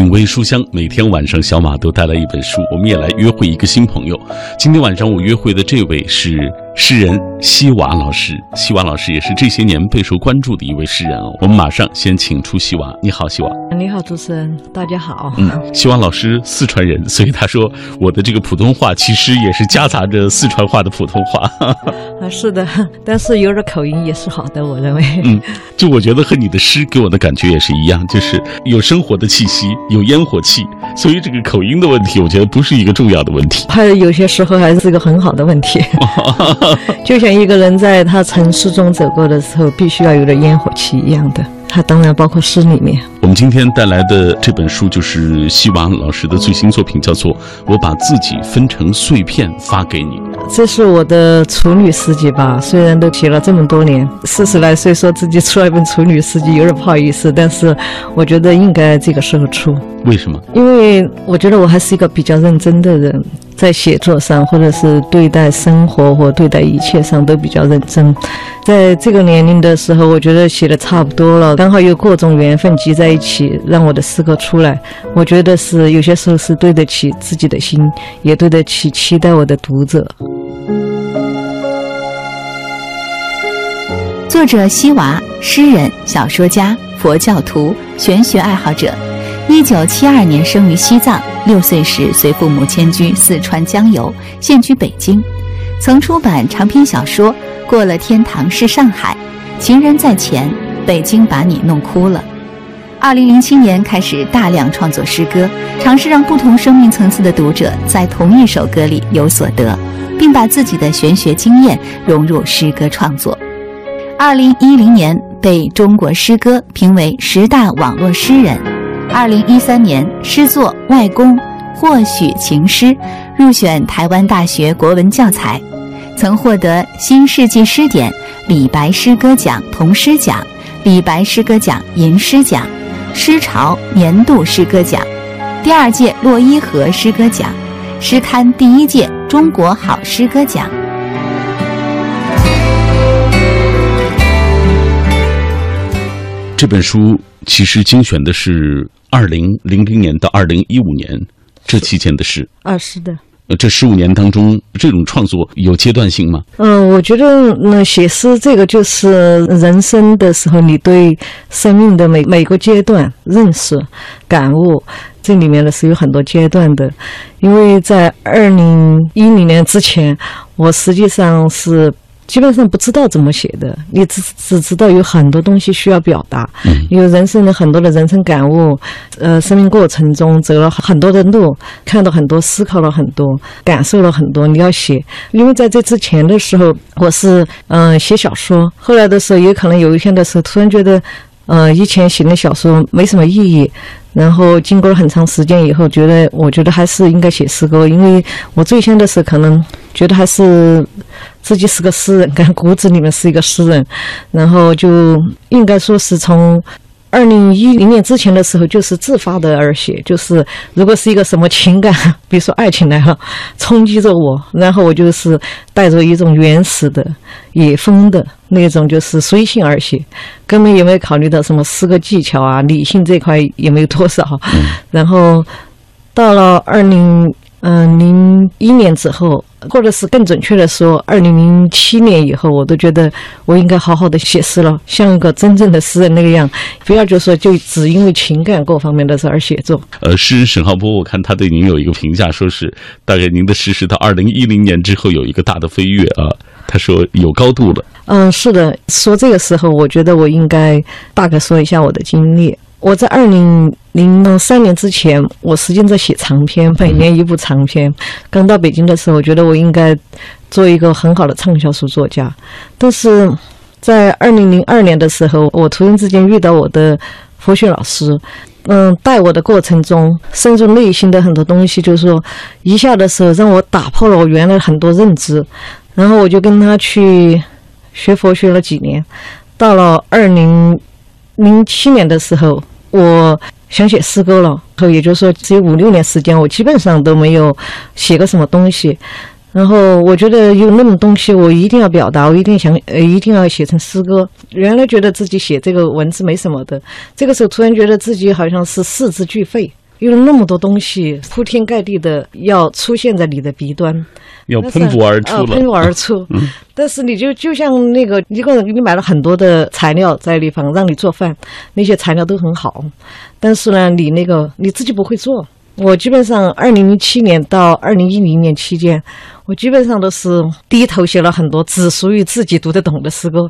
品味书香，每天晚上小马都带来一本书，我们也来约会一个新朋友。今天晚上我约会的这位是。诗人西瓦老师，西瓦老师也是这些年备受关注的一位诗人哦。我们马上先请出西瓦。你好，西瓦。你好，主持人，大家好。嗯，西瓦老师四川人，所以他说我的这个普通话其实也是夹杂着四川话的普通话。啊，是的，但是有点口音也是好的，我认为。嗯，就我觉得和你的诗给我的感觉也是一样，就是有生活的气息，有烟火气，所以这个口音的问题，我觉得不是一个重要的问题。还有有些时候还是一个很好的问题。就像一个人在他城市中走过的时候，必须要有点烟火气一样的。它当然包括诗里面。我们今天带来的这本书就是西瓦老师的最新作品，叫做《我把自己分成碎片发给你》。这是我的处女诗集吧？虽然都写了这么多年，四十来岁说自己出了一本处女诗集，有点不好意思。但是我觉得应该这个时候出。为什么？因为我觉得我还是一个比较认真的人。在写作上，或者是对待生活或对待一切上都比较认真。在这个年龄的时候，我觉得写的差不多了，刚好有各种缘分集在一起，让我的诗歌出来。我觉得是有些时候是对得起自己的心，也对得起期待我的读者。作者西娃，诗人、小说家、佛教徒、玄学爱好者。一九七二年生于西藏，六岁时随父母迁居四川江油，现居北京。曾出版长篇小说《过了天堂是上海》，《情人在前》，《北京把你弄哭了》。二零零七年开始大量创作诗歌，尝试让不同生命层次的读者在同一首歌里有所得，并把自己的玄学经验融入诗歌创作。二零一零年被中国诗歌评为十大网络诗人。二零一三年诗作《外公》或许情诗入选台湾大学国文教材，曾获得新世纪诗典李白诗歌奖童诗奖、李白诗歌奖银诗奖、诗潮年度诗歌奖、第二届洛伊河诗歌奖、诗刊第一届中国好诗歌奖。这本书其实精选的是。二零零零年到二零一五年这期间的事啊，是的。呃，这十五年当中，这种创作有阶段性吗？嗯，我觉得那写诗这个就是人生的时候，你对生命的每每个阶段认识、感悟，这里面呢是有很多阶段的。因为在二零一零年之前，我实际上是。基本上不知道怎么写的，你只只知道有很多东西需要表达，有人生的很多的人生感悟，呃，生命过程中走了很多的路，看到很多，思考了很多，感受了很多。你要写，因为在这之前的时候，我是嗯写小说，后来的时候也可能有一天的时候，突然觉得，呃，以前写的小说没什么意义。然后经过了很长时间以后，觉得我觉得还是应该写诗歌，因为我最先的时候可能觉得还是自己是个诗人，感骨子里面是一个诗人，然后就应该说是从。二零一零年之前的时候，就是自发的而写，就是如果是一个什么情感，比如说爱情来了，冲击着我，然后我就是带着一种原始的、野风的那种，就是随性而写，根本也没有考虑到什么诗歌技巧啊，理性这块也没有多少。然后到了二零。嗯，零一年之后，或者是更准确的说，二零零七年以后，我都觉得我应该好好的写诗了，像一个真正的诗人那个样，不要就说就只因为情感各方面的事而写作。呃，诗人沈浩波，我看他对您有一个评价，说是大概您的诗是到二零一零年之后有一个大的飞跃啊，他说有高度了。嗯，是的，说这个时候，我觉得我应该大概说一下我的经历。我在二零零三年之前，我实际在写长篇，每年一部长篇。刚到北京的时候，我觉得我应该做一个很好的畅销书作家。但是在二零零二年的时候，我突然之间遇到我的佛学老师，嗯，带我的过程中，深入内心的很多东西，就是说一下的时候让我打破了我原来很多认知。然后我就跟他去学佛学了几年，到了二零零七年的时候。我想写诗歌了，后也就是说，只有五六年时间，我基本上都没有写个什么东西。然后我觉得有那么东西，我一定要表达，我一定想，呃，一定要写成诗歌。原来觉得自己写这个文字没什么的，这个时候突然觉得自己好像是四肢俱废，有那么多东西铺天盖地的要出现在你的鼻端，要喷薄而出了，呃喷薄而出。但是你就就像那个一个人给你买了很多的材料在地方让你做饭，那些材料都很好，但是呢，你那个你自己不会做。我基本上二零零七年到二零一零年期间，我基本上都是低头写了很多只属于自己读得懂的诗歌。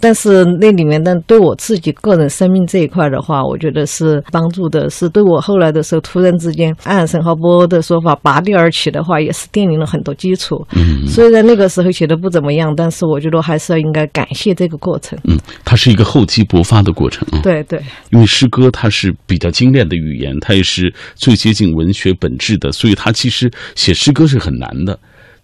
但是那里面呢，对我自己个人生命这一块的话，我觉得是帮助的，是对我后来的时候突然之间，按沈浩波的说法拔地而起的话，也是奠定了很多基础。嗯虽然那个时候写的不怎么样，但是我觉得还是要应该感谢这个过程。嗯，它是一个厚积薄发的过程啊。对对，因为诗歌它是比较精炼的语言，它也是最接近文学本质的，所以它其实写诗歌是很难的。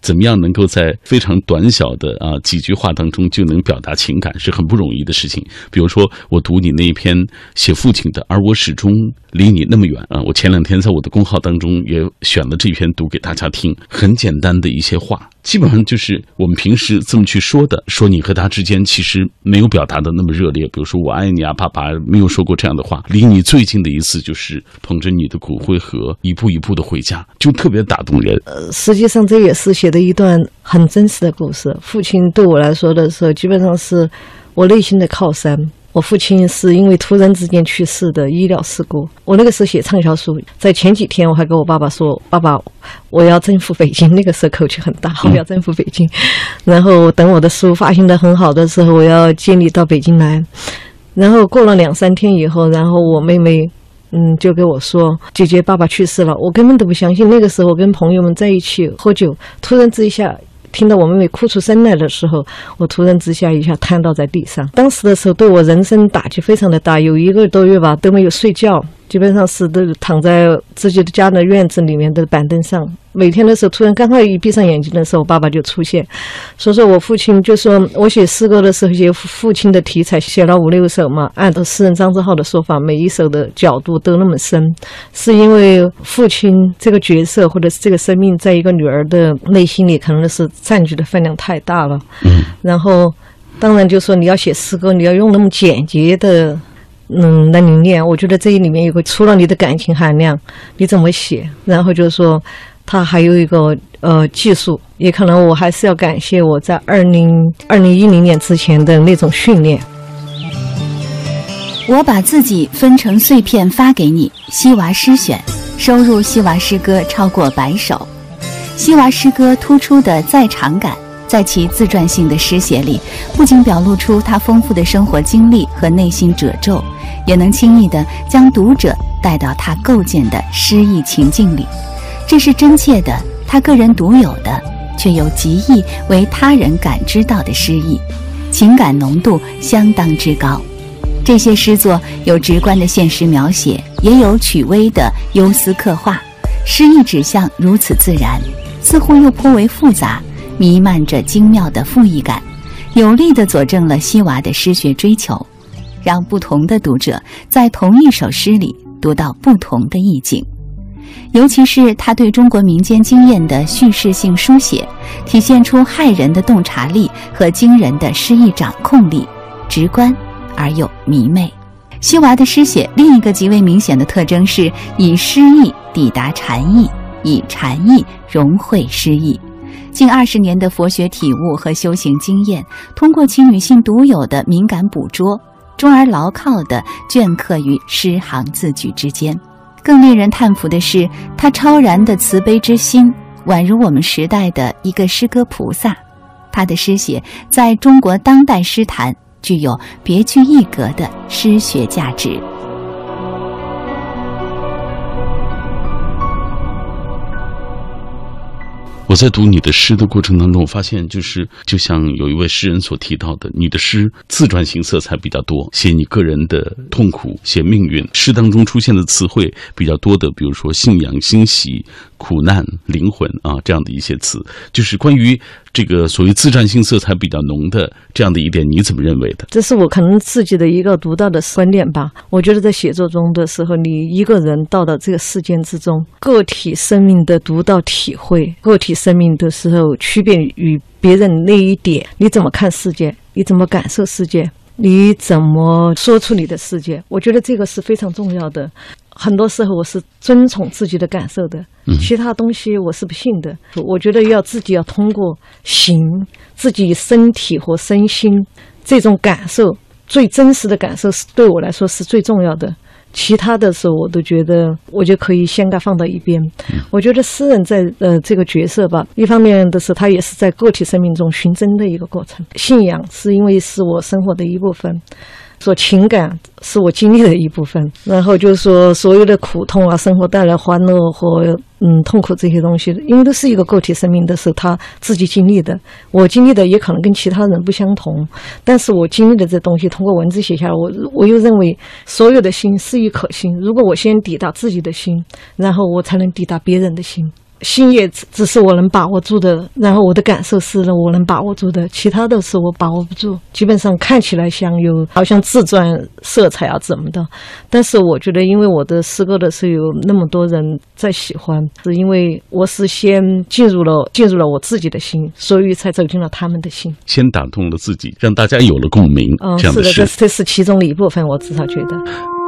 怎么样能够在非常短小的啊几句话当中就能表达情感，是很不容易的事情。比如说，我读你那一篇写父亲的，而我始终离你那么远啊。我前两天在我的公号当中也选了这篇读给大家听，很简单的一些话，基本上就是我们平时这么去说的，说你和他之间其实没有表达的那么热烈。比如说我爱你啊，爸爸没有说过这样的话。离你最近的一次就是捧着你的骨灰盒一步一步的回家，就特别打动人。呃实际上这也是写的一段很真实的故事。父亲对我来说的时候，基本上是我内心的靠山。我父亲是因为突然之间去世的医疗事故。我那个时候写畅销书，在前几天我还跟我爸爸说：“爸爸，我要征服北京。”那个时候口气很大，我要征服北京。然后等我的书发行的很好的时候，我要接你到北京来。然后过了两三天以后，然后我妹妹。嗯，就跟我说，姐姐爸爸去世了，我根本都不相信。那个时候我跟朋友们在一起喝酒，突然之下听到我妹妹哭出声来的时候，我突然之下一下瘫倒在地上。当时的时候对我人生打击非常的大，有一个多月吧都没有睡觉，基本上是都躺在自己的家的院子里面的板凳上。每天的时候，突然刚好一闭上眼睛的时候，我爸爸就出现。所以说我父亲就说我写诗歌的时候，写父亲的题材，写了五六首嘛。按照诗人张志浩的说法，每一首的角度都那么深，是因为父亲这个角色或者是这个生命，在一个女儿的内心里，可能是占据的分量太大了。嗯，然后，当然就说你要写诗歌，你要用那么简洁的。嗯，那你练，我觉得这里面有个除了你的感情含量，你怎么写，然后就是说，它还有一个呃技术，也可能我还是要感谢我在二零二零一零年之前的那种训练。我把自己分成碎片发给你。西娃诗选收入西娃诗歌超过百首。西娃诗歌突出的在场感，在其自传性的诗写里，不仅表露出他丰富的生活经历和内心褶皱，也能轻易地将读者带到他构建的诗意情境里。这是真切的，他个人独有的，却又极易为他人感知到的诗意，情感浓度相当之高。这些诗作有直观的现实描写，也有曲微的忧思刻画，诗意指向如此自然，似乎又颇为复杂，弥漫着精妙的赋意感，有力地佐证了西娃的诗学追求，让不同的读者在同一首诗里读到不同的意境。尤其是他对中国民间经验的叙事性书写，体现出骇人的洞察力和惊人的诗意掌控力，直观而又迷妹。西娃的诗写另一个极为明显的特征是以诗意抵达禅意，以禅意融会诗意。近二十年的佛学体悟和修行经验，通过其女性独有的敏感捕捉，终而牢靠地镌刻于诗行字句之间。更令人叹服的是，他超然的慈悲之心，宛如我们时代的一个诗歌菩萨。他的诗写在中国当代诗坛具有别具一格的诗学价值。我在读你的诗的过程当中，我发现就是就像有一位诗人所提到的，你的诗自传型色彩比较多，写你个人的痛苦，写命运。诗当中出现的词汇比较多的，比如说信仰、欣喜、苦难、灵魂啊这样的一些词，就是关于这个所谓自传性色彩比较浓的这样的一点，你怎么认为的？这是我可能自己的一个独到的观点吧。我觉得在写作中的时候，你一个人到了这个世间之中，个体生命的独到体会，个体生命的时候区别于别人那一点，你怎么看世界？你怎么感受世界？你怎么说出你的世界？我觉得这个是非常重要的。很多时候我是遵从自己的感受的，其他东西我是不信的。我觉得要自己要通过行，自己身体和身心这种感受，最真实的感受是对我来说是最重要的。其他的时候，我都觉得我就可以先给放到一边。我觉得诗人在呃这个角色吧，一方面的是他也是在个体生命中寻真的一个过程。信仰是因为是我生活的一部分。说情感是我经历的一部分，然后就是说所有的苦痛啊，生活带来欢乐和嗯痛苦这些东西，因为都是一个个体生命的是他自己经历的，我经历的也可能跟其他人不相同，但是我经历的这东西通过文字写下来，我我又认为所有的心是一颗心，如果我先抵达自己的心，然后我才能抵达别人的心。心也只只是我能把握住的，然后我的感受是我能把握住的，其他的是我把握不住。基本上看起来像有好像自传色彩啊怎么的，但是我觉得，因为我的诗歌的是有那么多人在喜欢，是因为我是先进入了进入了我自己的心，所以才走进了他们的心，先打动了自己，让大家有了共鸣。嗯，是的，这这是其中的一部分，我至少觉得。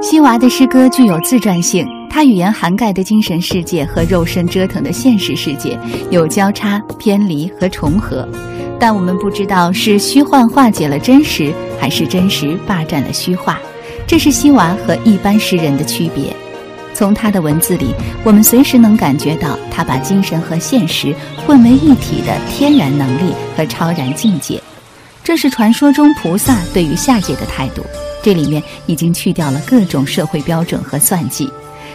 西娃的诗歌具有自传性，他语言涵盖的精神世界和肉身折腾的现实世界有交叉、偏离和重合，但我们不知道是虚幻化解了真实，还是真实霸占了虚化。这是西娃和一般诗人的区别。从他的文字里，我们随时能感觉到他把精神和现实混为一体的天然能力和超然境界。这是传说中菩萨对于下界的态度。这里面已经去掉了各种社会标准和算计，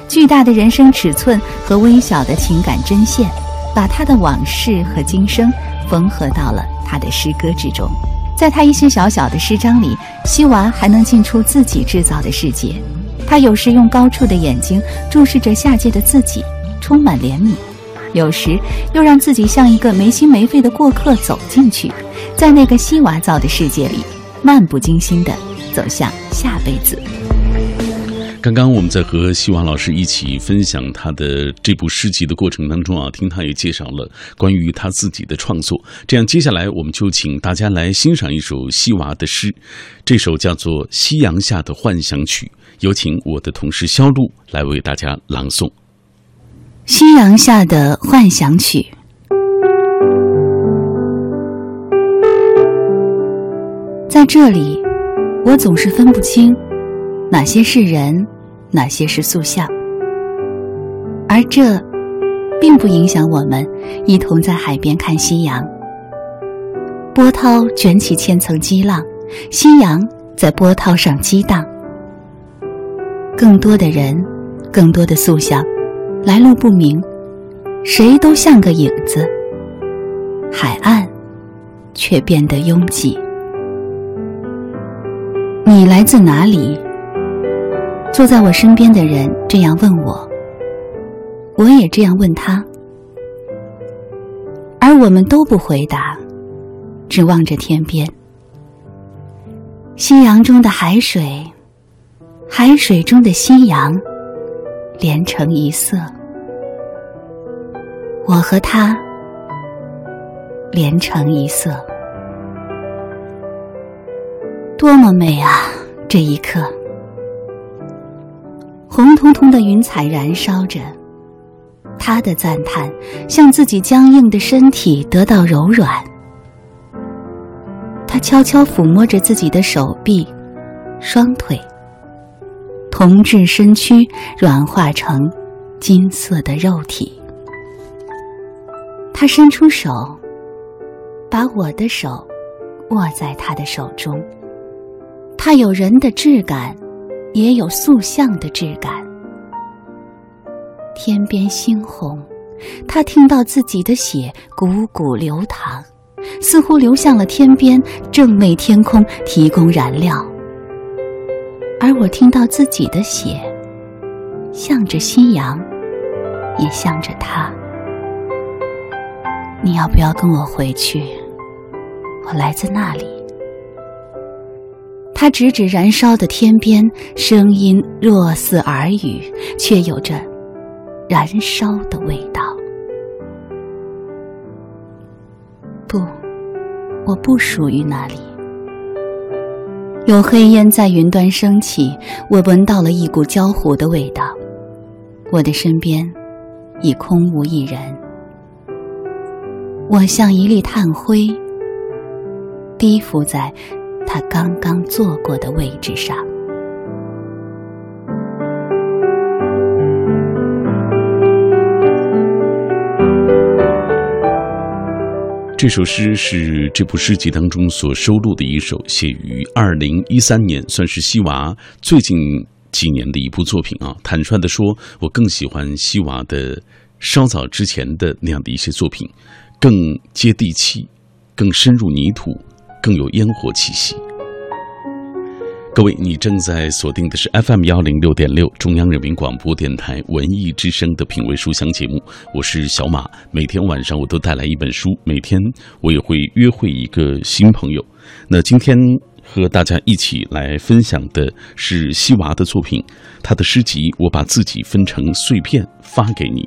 巨大的人生尺寸和微小的情感针线，把他的往事和今生缝合到了他的诗歌之中。在他一些小小的诗章里，西娃还能进出自己制造的世界。他有时用高处的眼睛注视着下界的自己，充满怜悯；有时又让自己像一个没心没肺的过客走进去，在那个西娃造的世界里，漫不经心的。走向下辈子。刚刚我们在和希望老师一起分享他的这部诗集的过程当中啊，听他也介绍了关于他自己的创作。这样，接下来我们就请大家来欣赏一首西娃的诗，这首叫做《夕阳下的幻想曲》，有请我的同事肖路来为大家朗诵《夕阳下的幻想曲》。在这里。我总是分不清哪些是人，哪些是塑像，而这并不影响我们一同在海边看夕阳。波涛卷起千层激浪，夕阳在波涛上激荡。更多的人，更多的塑像，来路不明，谁都像个影子。海岸却变得拥挤。你来自哪里？坐在我身边的人这样问我，我也这样问他，而我们都不回答，只望着天边。夕阳中的海水，海水中的夕阳，连成一色。我和他连成一色。多么美啊！这一刻，红彤彤的云彩燃烧着，他的赞叹像自己僵硬的身体得到柔软。他悄悄抚摸着自己的手臂、双腿，铜质身躯软化成金色的肉体。他伸出手，把我的手握在他的手中。它有人的质感，也有塑像的质感。天边猩红，他听到自己的血汩汩流淌，似乎流向了天边，正为天空提供燃料。而我听到自己的血，向着夕阳，也向着他。你要不要跟我回去？我来自那里。他指指燃烧的天边，声音若似耳语，却有着燃烧的味道。不，我不属于那里。有黑烟在云端升起，我闻到了一股焦糊的味道。我的身边已空无一人，我像一粒炭灰，低伏在他刚刚坐过的位置上。这首诗是这部诗集当中所收录的一首，写于二零一三年，算是西娃最近几年的一部作品啊。坦率的说，我更喜欢西娃的稍早之前的那样的一些作品，更接地气，更深入泥土，更有烟火气息。各位，你正在锁定的是 FM 幺零六点六中央人民广播电台文艺之声的品味书香节目，我是小马。每天晚上我都带来一本书，每天我也会约会一个新朋友。那今天和大家一起来分享的是西娃的作品，他的诗集《我把自己分成碎片发给你》，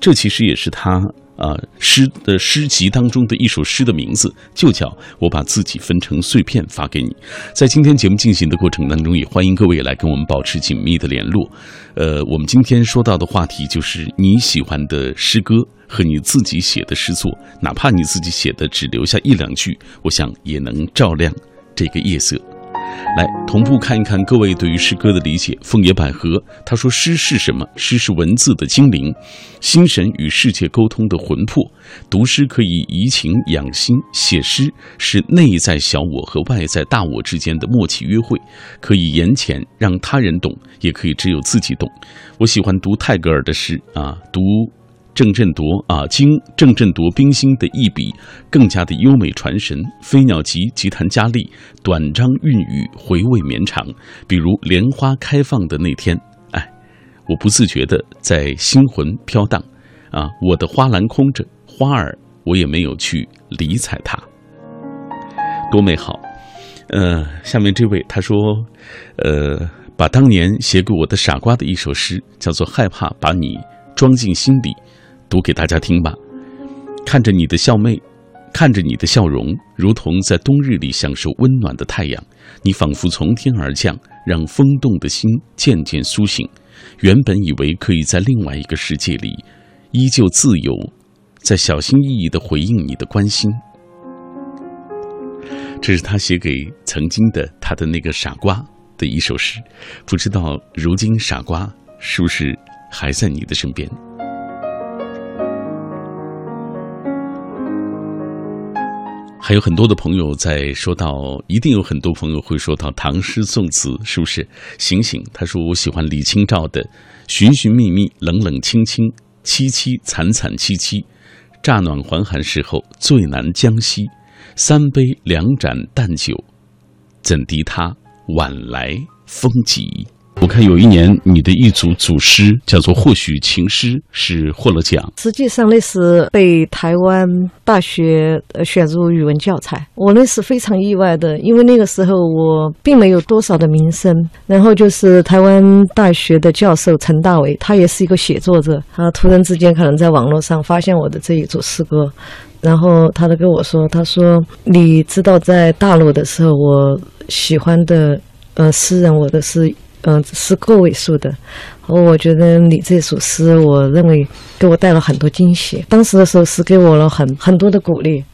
这其实也是他。啊，诗的诗集当中的一首诗的名字就叫《我把自己分成碎片发给你》。在今天节目进行的过程当中，也欢迎各位来跟我们保持紧密的联络。呃，我们今天说到的话题就是你喜欢的诗歌和你自己写的诗作，哪怕你自己写的只留下一两句，我想也能照亮这个夜色。来同步看一看各位对于诗歌的理解。枫叶百合他说：“诗是什么？诗是文字的精灵，心神与世界沟通的魂魄。读诗可以怡情养心，写诗是内在小我和外在大我之间的默契约会，可以言浅让他人懂，也可以只有自己懂。我喜欢读泰戈尔的诗啊，读。”郑振铎啊，经郑振铎冰心的一笔，更加的优美传神。飞鸟集吉弹佳丽，短章韵语回味绵长。比如莲花开放的那天，哎，我不自觉的在心魂飘荡，啊，我的花篮空着，花儿我也没有去理睬它，多美好。呃，下面这位他说，呃，把当年写给我的傻瓜的一首诗，叫做《害怕把你装进心里》。读给大家听吧。看着你的笑妹，看着你的笑容，如同在冬日里享受温暖的太阳。你仿佛从天而降，让风动的心渐渐苏醒。原本以为可以在另外一个世界里，依旧自由，在小心翼翼的回应你的关心。这是他写给曾经的他的那个傻瓜的一首诗。不知道如今傻瓜是不是还在你的身边？还有很多的朋友在说到，一定有很多朋友会说到唐诗宋词，是不是？醒醒，他说我喜欢李清照的“寻寻觅觅，冷冷清清，凄凄惨惨戚戚，乍暖还寒时候，最难将息。三杯两盏淡酒，怎敌他晚来风急？”我看有一年你的一组组诗叫做《或许情诗》，是获了奖。实际上那是被台湾大学选入语文教材，我那是非常意外的，因为那个时候我并没有多少的名声。然后就是台湾大学的教授陈大伟，他也是一个写作者，他突然之间可能在网络上发现我的这一组诗歌，然后他就跟我说：“他说你知道在大陆的时候，我喜欢的呃诗人，我的是。”嗯，是个位数的。我觉得你这首诗，我认为给我带了很多惊喜。当时的时候是给我了很很多的鼓励。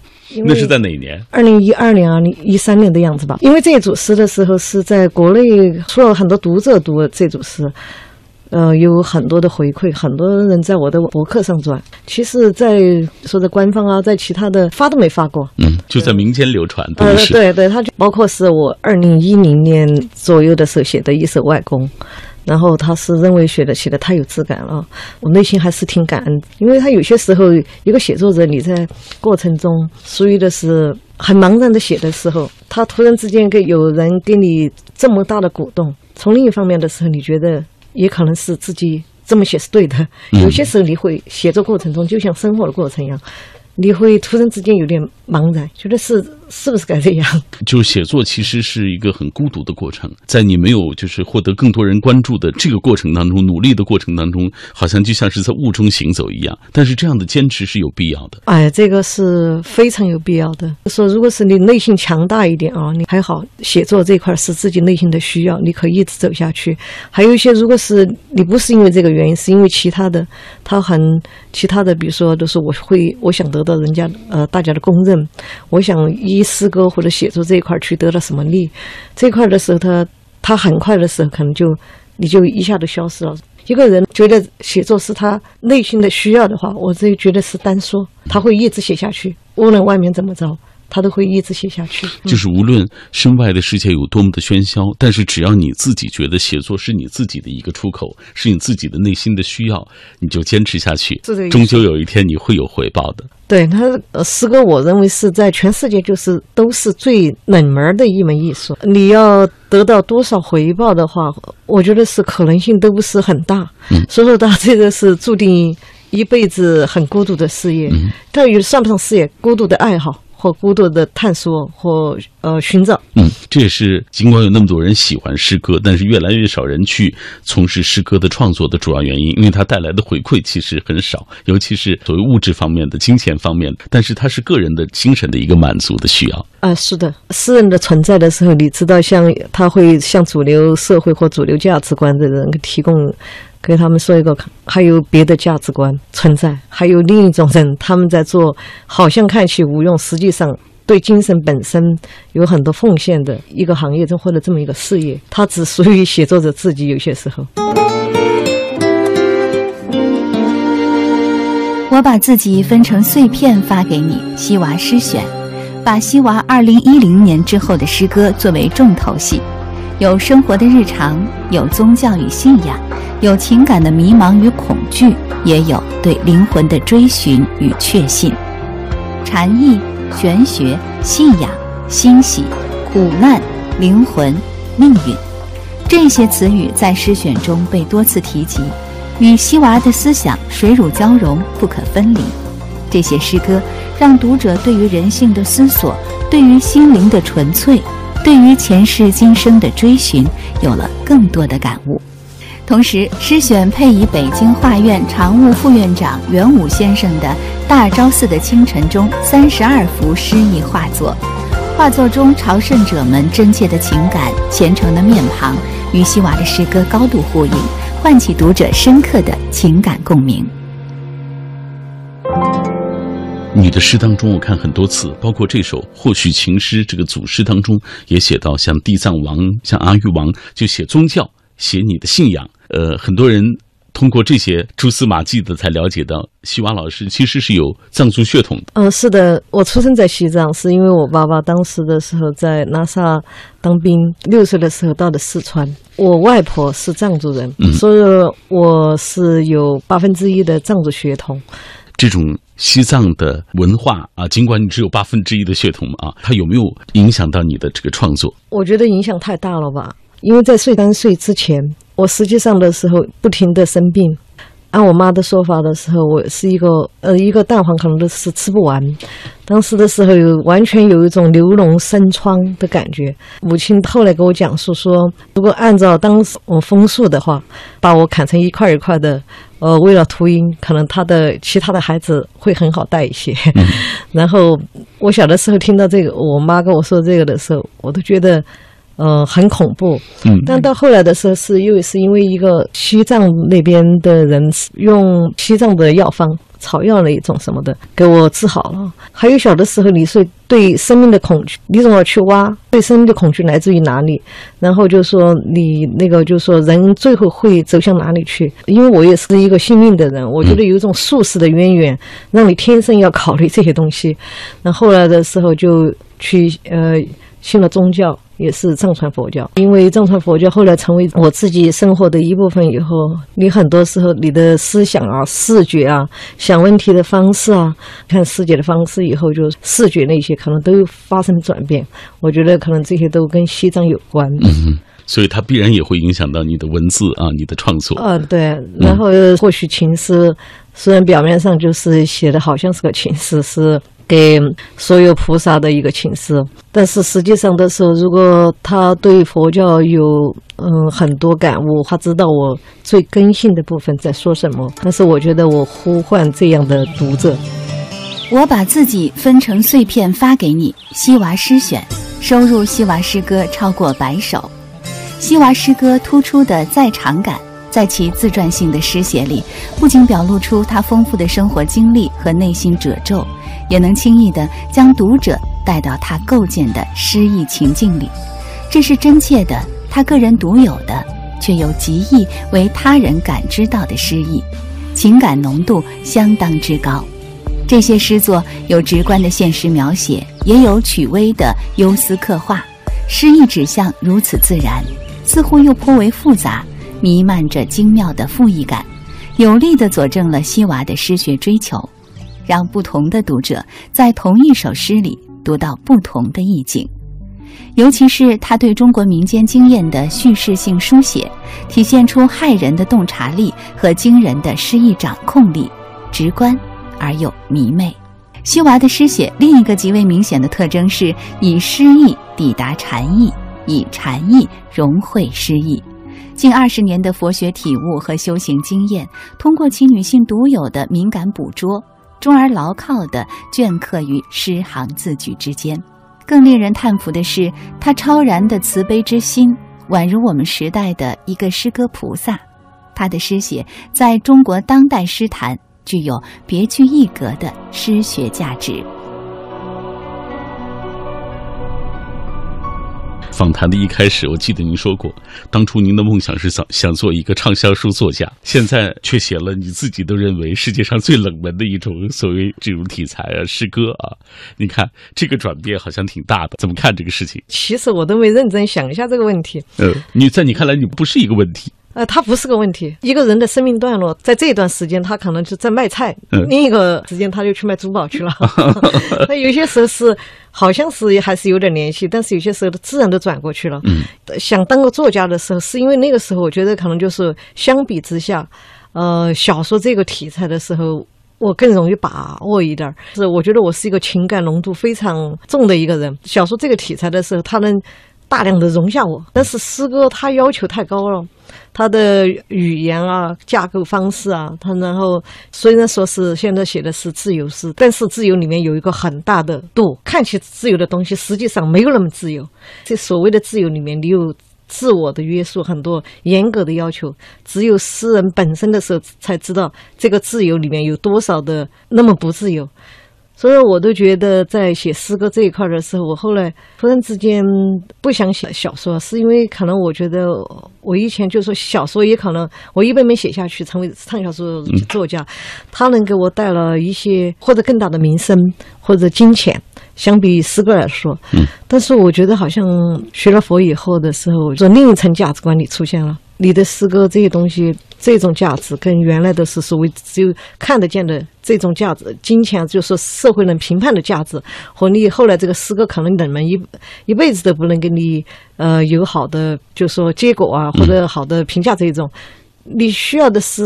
那是在哪年？二零一二年、二零一三年的样子吧。因为这组诗的时候是在国内出了很多读者读这组诗。呃，有很多的回馈，很多人在我的博客上转。其实，在说的官方啊，在其他的发都没发过。嗯，就在民间流传，的是。对对，他就包括是我二零一零年左右的时候写的一首《外公》，然后他是认为写的写的太有质感了，我内心还是挺感恩，因为他有些时候一个写作者你在过程中属于的是很茫然的写的时候，他突然之间给有人给你这么大的鼓动，从另一方面的时候，你觉得。也可能是自己这么写是对的。有些时候你会写作过程中，就像生活的过程一样，你会突然之间有点茫然，觉得是是不是该这样？就写作其实是一个很孤独的过程，在你没有就是获得更多人关注的这个过程当中，努力的过程当中，好像就像是在雾中行走一样。但是这样的坚持是有必要的。哎，这个是非常有必要的。说如果是你内心强大一点啊，你还好，写作这块是自己内心的需要，你可以一直走下去。还有一些，如果是你不是因为这个原因，是因为其他的，他很其他的，比如说都是我会我想得到人家呃大家的公认，我想一诗歌或者写作这一块去得了什么利，这一块的时候，他他很快的时候可能就你就一下子消失了。一个人觉得写作是他内心的需要的话，我这觉得是单说，他会一直写下去，无论外面怎么着。他都会一直写下去。就是无论身外的世界有多么的喧嚣，但是只要你自己觉得写作是你自己的一个出口，是你自己的内心的需要，你就坚持下去，终究有一天你会有回报的。对他，诗歌我认为是在全世界就是都是最冷门的一门艺术。你要得到多少回报的话，我觉得是可能性都不是很大。嗯，所以说他这个是注定一辈子很孤独的事业。嗯，但也算不上事业，孤独的爱好。或孤独的探索，或呃寻找。嗯，这也是尽管有那么多人喜欢诗歌，但是越来越少人去从事诗歌的创作的主要原因，因为它带来的回馈其实很少，尤其是所谓物质方面的、金钱方面的。但是它是个人的精神的一个满足的需要。啊，是的，诗人的存在的时候，你知道，像他会向主流社会或主流价值观的人提供。给他们说一个，还有别的价值观存在，还有另一种人，他们在做，好像看起无用，实际上对精神本身有很多奉献的一个行业中或者这么一个事业，它只属于写作者自己。有些时候，我把自己分成碎片发给你，西娃诗选，把西娃二零一零年之后的诗歌作为重头戏。有生活的日常，有宗教与信仰，有情感的迷茫与恐惧，也有对灵魂的追寻与确信。禅意、玄学、信仰、欣喜、苦难、灵魂、命运，这些词语在诗选中被多次提及，与西娃的思想水乳交融，不可分离。这些诗歌让读者对于人性的思索，对于心灵的纯粹。对于前世今生的追寻，有了更多的感悟。同时，诗选配以北京画院常务副院长袁武先生的《大昭寺的清晨》中三十二幅诗意画作。画作中朝圣者们真切的情感、虔诚的面庞，与西娃的诗歌高度呼应，唤起读者深刻的情感共鸣。你的诗当中，我看很多次，包括这首《或许情诗》这个组诗当中，也写到像地藏王、像阿育王，就写宗教、写你的信仰。呃，很多人通过这些蛛丝马迹的，才了解到西瓦老师其实是有藏族血统的。嗯，是的，我出生在西藏，是因为我爸爸当时的时候在拉萨当兵，六岁的时候到的四川。我外婆是藏族人，嗯所以我是有八分之一的藏族血统。这种西藏的文化啊，尽管你只有八分之一的血统啊，它有没有影响到你的这个创作？我觉得影响太大了吧，因为在岁三岁之前，我实际上的时候不停的生病。按我妈的说法的时候，我是一个呃一个蛋黄可能都是吃不完。当时的时候有完全有一种牛脓生疮的感觉。母亲后来给我讲述说，如果按照当时我风俗的话，把我砍成一块一块的，呃，为了秃鹰，可能他的其他的孩子会很好带一些。然后我小的时候听到这个，我妈跟我说这个的时候，我都觉得。呃，很恐怖。嗯，但到后来的时候，是又是因为一个西藏那边的人用西藏的药方草药那一种什么的给我治好了。还有小的时候，你是对生命的恐惧，你总要去挖？对生命的恐惧来自于哪里？然后就说你那个，就说人最后会走向哪里去？因为我也是一个幸运的人，我觉得有一种宿世的渊源，让你天生要考虑这些东西。那后来的时候就去呃信了宗教。也是藏传佛教，因为藏传佛教后来成为我自己生活的一部分以后，你很多时候你的思想啊、视觉啊、想问题的方式啊、看世界的方式，以后就视觉那些可能都发生转变。我觉得可能这些都跟西藏有关。嗯，所以它必然也会影响到你的文字啊，你的创作。啊，对。然后或许情诗虽然表面上就是写的好像是个情诗，是。给所有菩萨的一个请示。但是实际上的时候，如果他对佛教有嗯很多感悟，他知道我最根性的部分在说什么。但是我觉得我呼唤这样的读者，我把自己分成碎片发给你。西娃诗选收入西娃诗歌超过百首。西娃诗歌突出的在场感，在其自传性的诗写里，不仅表露出他丰富的生活经历和内心褶皱，也能轻易地将读者带到他构建的诗意情境里。这是真切的，他个人独有的，却又极易为他人感知到的诗意，情感浓度相当之高。这些诗作有直观的现实描写，也有曲微的忧思刻画，诗意指向如此自然。似乎又颇为复杂，弥漫着精妙的赋意感，有力地佐证了西娃的诗学追求，让不同的读者在同一首诗里读到不同的意境。尤其是他对中国民间经验的叙事性书写，体现出骇人的洞察力和惊人的诗意掌控力，直观而又迷媚。西娃的诗写另一个极为明显的特征是以诗意抵达禅意。以禅意融会诗意，近二十年的佛学体悟和修行经验，通过其女性独有的敏感捕捉，终而牢靠地镌刻于诗行字句之间。更令人叹服的是，他超然的慈悲之心，宛如我们时代的一个诗歌菩萨。他的诗写在中国当代诗坛具有别具一格的诗学价值。访谈的一开始，我记得您说过，当初您的梦想是想想做一个畅销书作家，现在却写了你自己都认为世界上最冷门的一种所谓这种题材啊，诗歌啊。你看这个转变好像挺大的，怎么看这个事情？其实我都没认真想一下这个问题。呃，你在你看来，你不是一个问题。呃，它不是个问题。一个人的生命段落，在这段时间，他可能就在卖菜；另一个时间，他就去卖珠宝去了。那有些时候是，好像是还是有点联系，但是有些时候自然都转过去了。嗯，想当个作家的时候，是因为那个时候，我觉得可能就是相比之下，呃，小说这个题材的时候，我更容易把握一点儿。是，我觉得我是一个情感浓度非常重的一个人。小说这个题材的时候，他能大量的容下我，但是诗歌它要求太高了。他的语言啊，架构方式啊，他然后虽然说是现在写的是自由诗，但是自由里面有一个很大的度，看起自由的东西实际上没有那么自由。这所谓的自由里面，你有自我的约束，很多严格的要求。只有诗人本身的时候，才知道这个自由里面有多少的那么不自由。所以，我都觉得在写诗歌这一块的时候，我后来突然之间不想写小说，是因为可能我觉得我以前就说小说也可能我一本本写下去，成为畅销书作家，他能给我带来一些或者更大的名声或者金钱，相比于诗歌来说。嗯。但是我觉得好像学了佛以后的时候，就另一层价值观里出现了。你的诗歌这些东西，这种价值跟原来的是所谓只有看得见的这种价值，金钱就是社会能评判的价值，和你后来这个诗歌可能人们一一辈子都不能给你呃有好的就说结果啊，或者好的评价这一种，你需要的是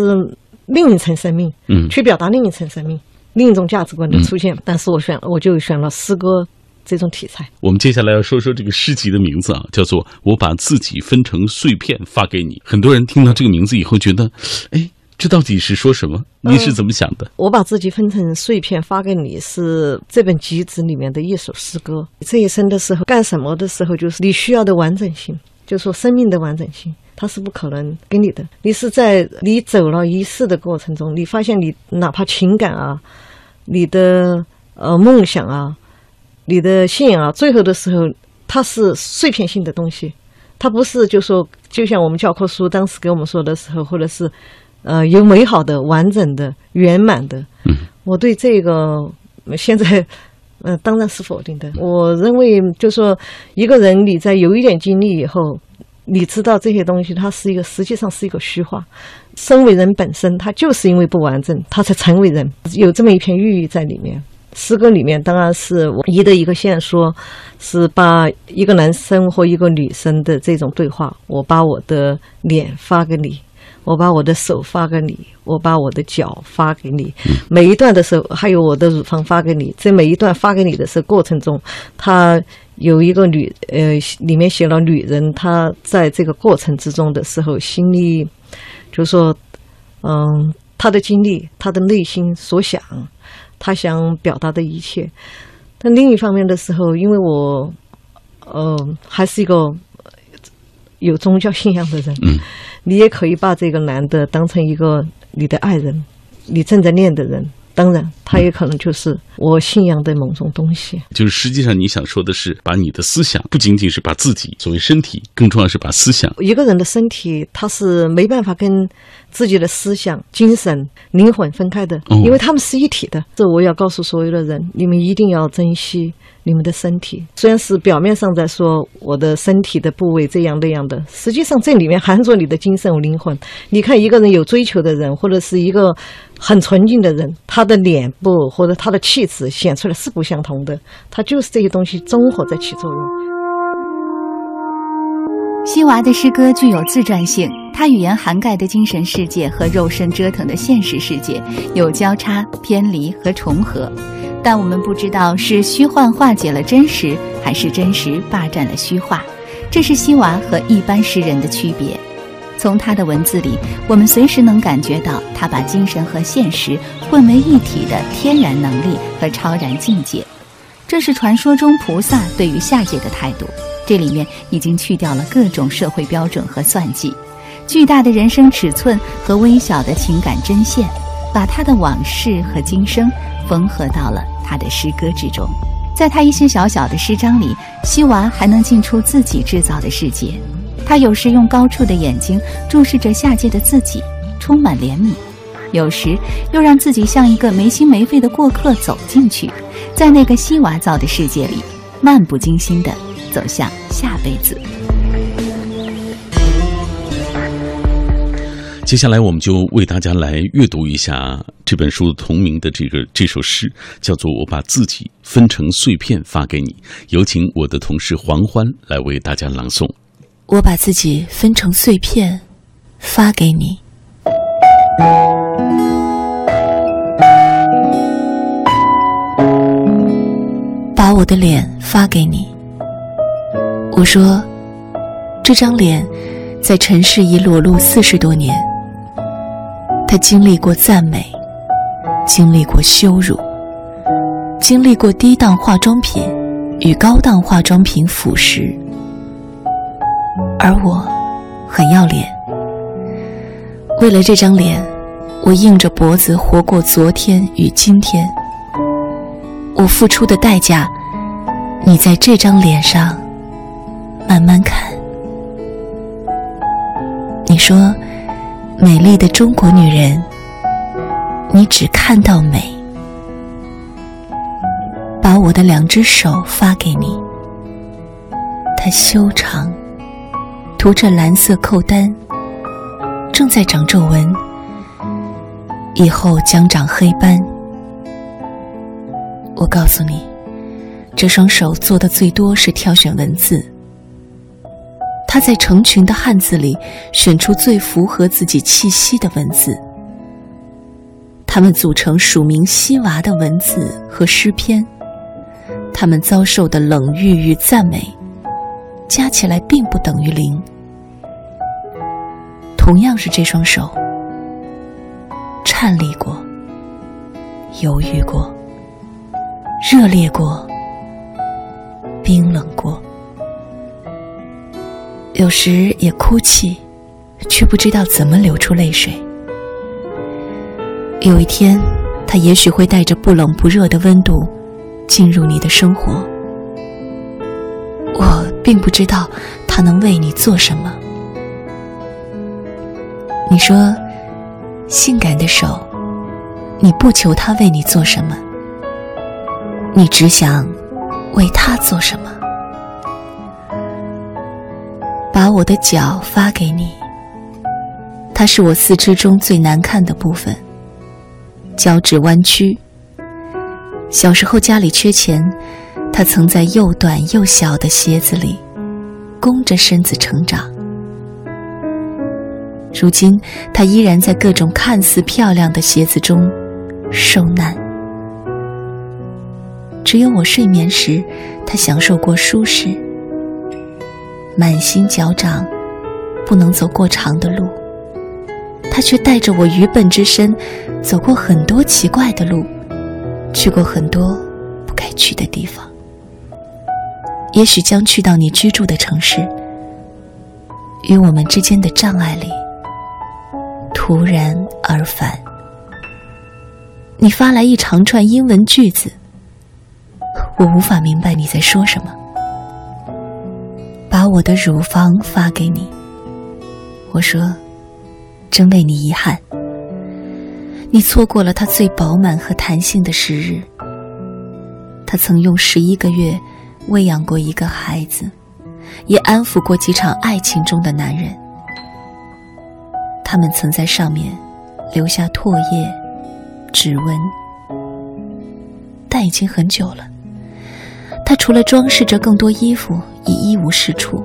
另一层生命，嗯，去表达另一层生命，另一种价值观的出现。但是我选我就选了诗歌。这种题材，我们接下来要说说这个诗集的名字啊，叫做《我把自己分成碎片发给你》。很多人听到这个名字以后，觉得，哎，这到底是说什么？你是怎么想的？我把自己分成碎片发给你，是这本集子里面的一首诗歌。这一生的时候，干什么的时候，就是你需要的完整性，就说生命的完整性，它是不可能给你的。你是在你走了一世的过程中，你发现你哪怕情感啊，你的呃梦想啊。你的信仰啊，最后的时候，它是碎片性的东西，它不是就说，就像我们教科书当时给我们说的时候，或者是，呃，有美好的、完整的、圆满的。嗯，我对这个现在，呃，当然是否定的。我认为，就说一个人你在有一点经历以后，你知道这些东西，它是一个实际上是一个虚化。身为人本身，他就是因为不完整，他才成为人，有这么一片寓意在里面。诗歌里面当然是唯一的一个线索，是把一个男生和一个女生的这种对话。我把我的脸发给你，我把我的手发给你，我把我的脚发给你，每一段的时候，还有我的乳房发给你。这每一段发给你的时候过程中，他有一个女呃，里面写了女人，她在这个过程之中的时候，心里就说，嗯，她的经历，她的内心所想，她想表达的一切。但另一方面的时候，因为我，呃，还是一个有宗教信仰的人，嗯，你也可以把这个男的当成一个你的爱人，你正在恋的人。当然，他也可能就是我信仰的某种东西。就是实际上你想说的是，把你的思想不仅仅是把自己作为身体，更重要是把思想。一个人的身体，他是没办法跟自己的思想、精神、灵魂分开的，哦因为他们是一体的。这我要告诉所有的人，你们一定要珍惜你们的身体。虽然是表面上在说我的身体的部位这样那样的，实际上这里面含着你的精神和灵魂。你看，一个人有追求的人，或者是一个很纯净的人，他的脸部或者他的气质显出来是不相同的，他就是这些东西综合在起作用。西娃的诗歌具有自传性，它语言涵盖的精神世界和肉身折腾的现实世界有交叉、偏离和重合，但我们不知道是虚幻化解了真实，还是真实霸占了虚化。这是西娃和一般诗人的区别。从他的文字里，我们随时能感觉到他把精神和现实混为一体的天然能力和超然境界。这是传说中菩萨对于下界的态度。这里面已经去掉了各种社会标准和算计，巨大的人生尺寸和微小的情感针线，把他的往事和今生缝合到了他的诗歌之中。在他一些小小的诗章里，西娃还能进出自己制造的世界。他有时用高处的眼睛注视着下界的自己，充满怜悯；有时又让自己像一个没心没肺的过客走进去，在那个西娃造的世界里，漫不经心地走向下辈子。接下来，我们就为大家来阅读一下这本书同名的这个这首诗，叫做《我把自己分成碎片发给你》。有请我的同事黄欢来为大家朗诵。我把自己分成碎片，发给你。把我的脸发给你。我说，这张脸在尘世已裸露四十多年，它经历过赞美，经历过羞辱，经历过低档化妆品与高档化妆品腐蚀。而我很要脸，为了这张脸，我硬着脖子活过昨天与今天。我付出的代价，你在这张脸上慢慢看。你说，美丽的中国女人，你只看到美。把我的两只手发给你，它修长。涂着蓝色扣单，正在长皱纹，以后将长黑斑。我告诉你，这双手做的最多是挑选文字。他在成群的汉字里选出最符合自己气息的文字，他们组成署名西娃的文字和诗篇。他们遭受的冷遇与赞美，加起来并不等于零。同样是这双手，颤栗过，犹豫过，热烈过，冰冷过，有时也哭泣，却不知道怎么流出泪水。有一天，他也许会带着不冷不热的温度进入你的生活。我并不知道他能为你做什么。你说，性感的手，你不求他为你做什么，你只想为他做什么。把我的脚发给你，它是我四肢中最难看的部分，脚趾弯曲。小时候家里缺钱，他曾在又短又小的鞋子里，弓着身子成长。如今，他依然在各种看似漂亮的鞋子中受难。只有我睡眠时，他享受过舒适。满心脚掌，不能走过长的路，他却带着我愚笨之身，走过很多奇怪的路，去过很多不该去的地方。也许将去到你居住的城市，与我们之间的障碍里。突然而返，你发来一长串英文句子，我无法明白你在说什么。把我的乳房发给你，我说，真为你遗憾。你错过了它最饱满和弹性的时日。他曾用十一个月喂养过一个孩子，也安抚过几场爱情中的男人。他们曾在上面留下唾液、指纹，但已经很久了。他除了装饰着更多衣服，已一无是处。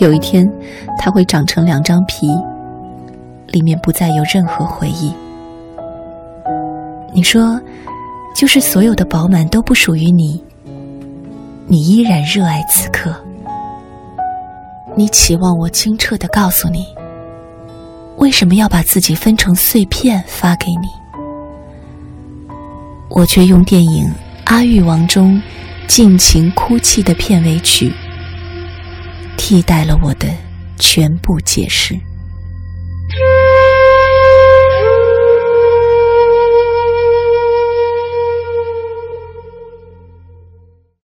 有一天，他会长成两张皮，里面不再有任何回忆。你说，就是所有的饱满都不属于你，你依然热爱此刻。你期望我清澈的告诉你。为什么要把自己分成碎片发给你？我却用电影《阿育王》中尽情哭泣的片尾曲，替代了我的全部解释。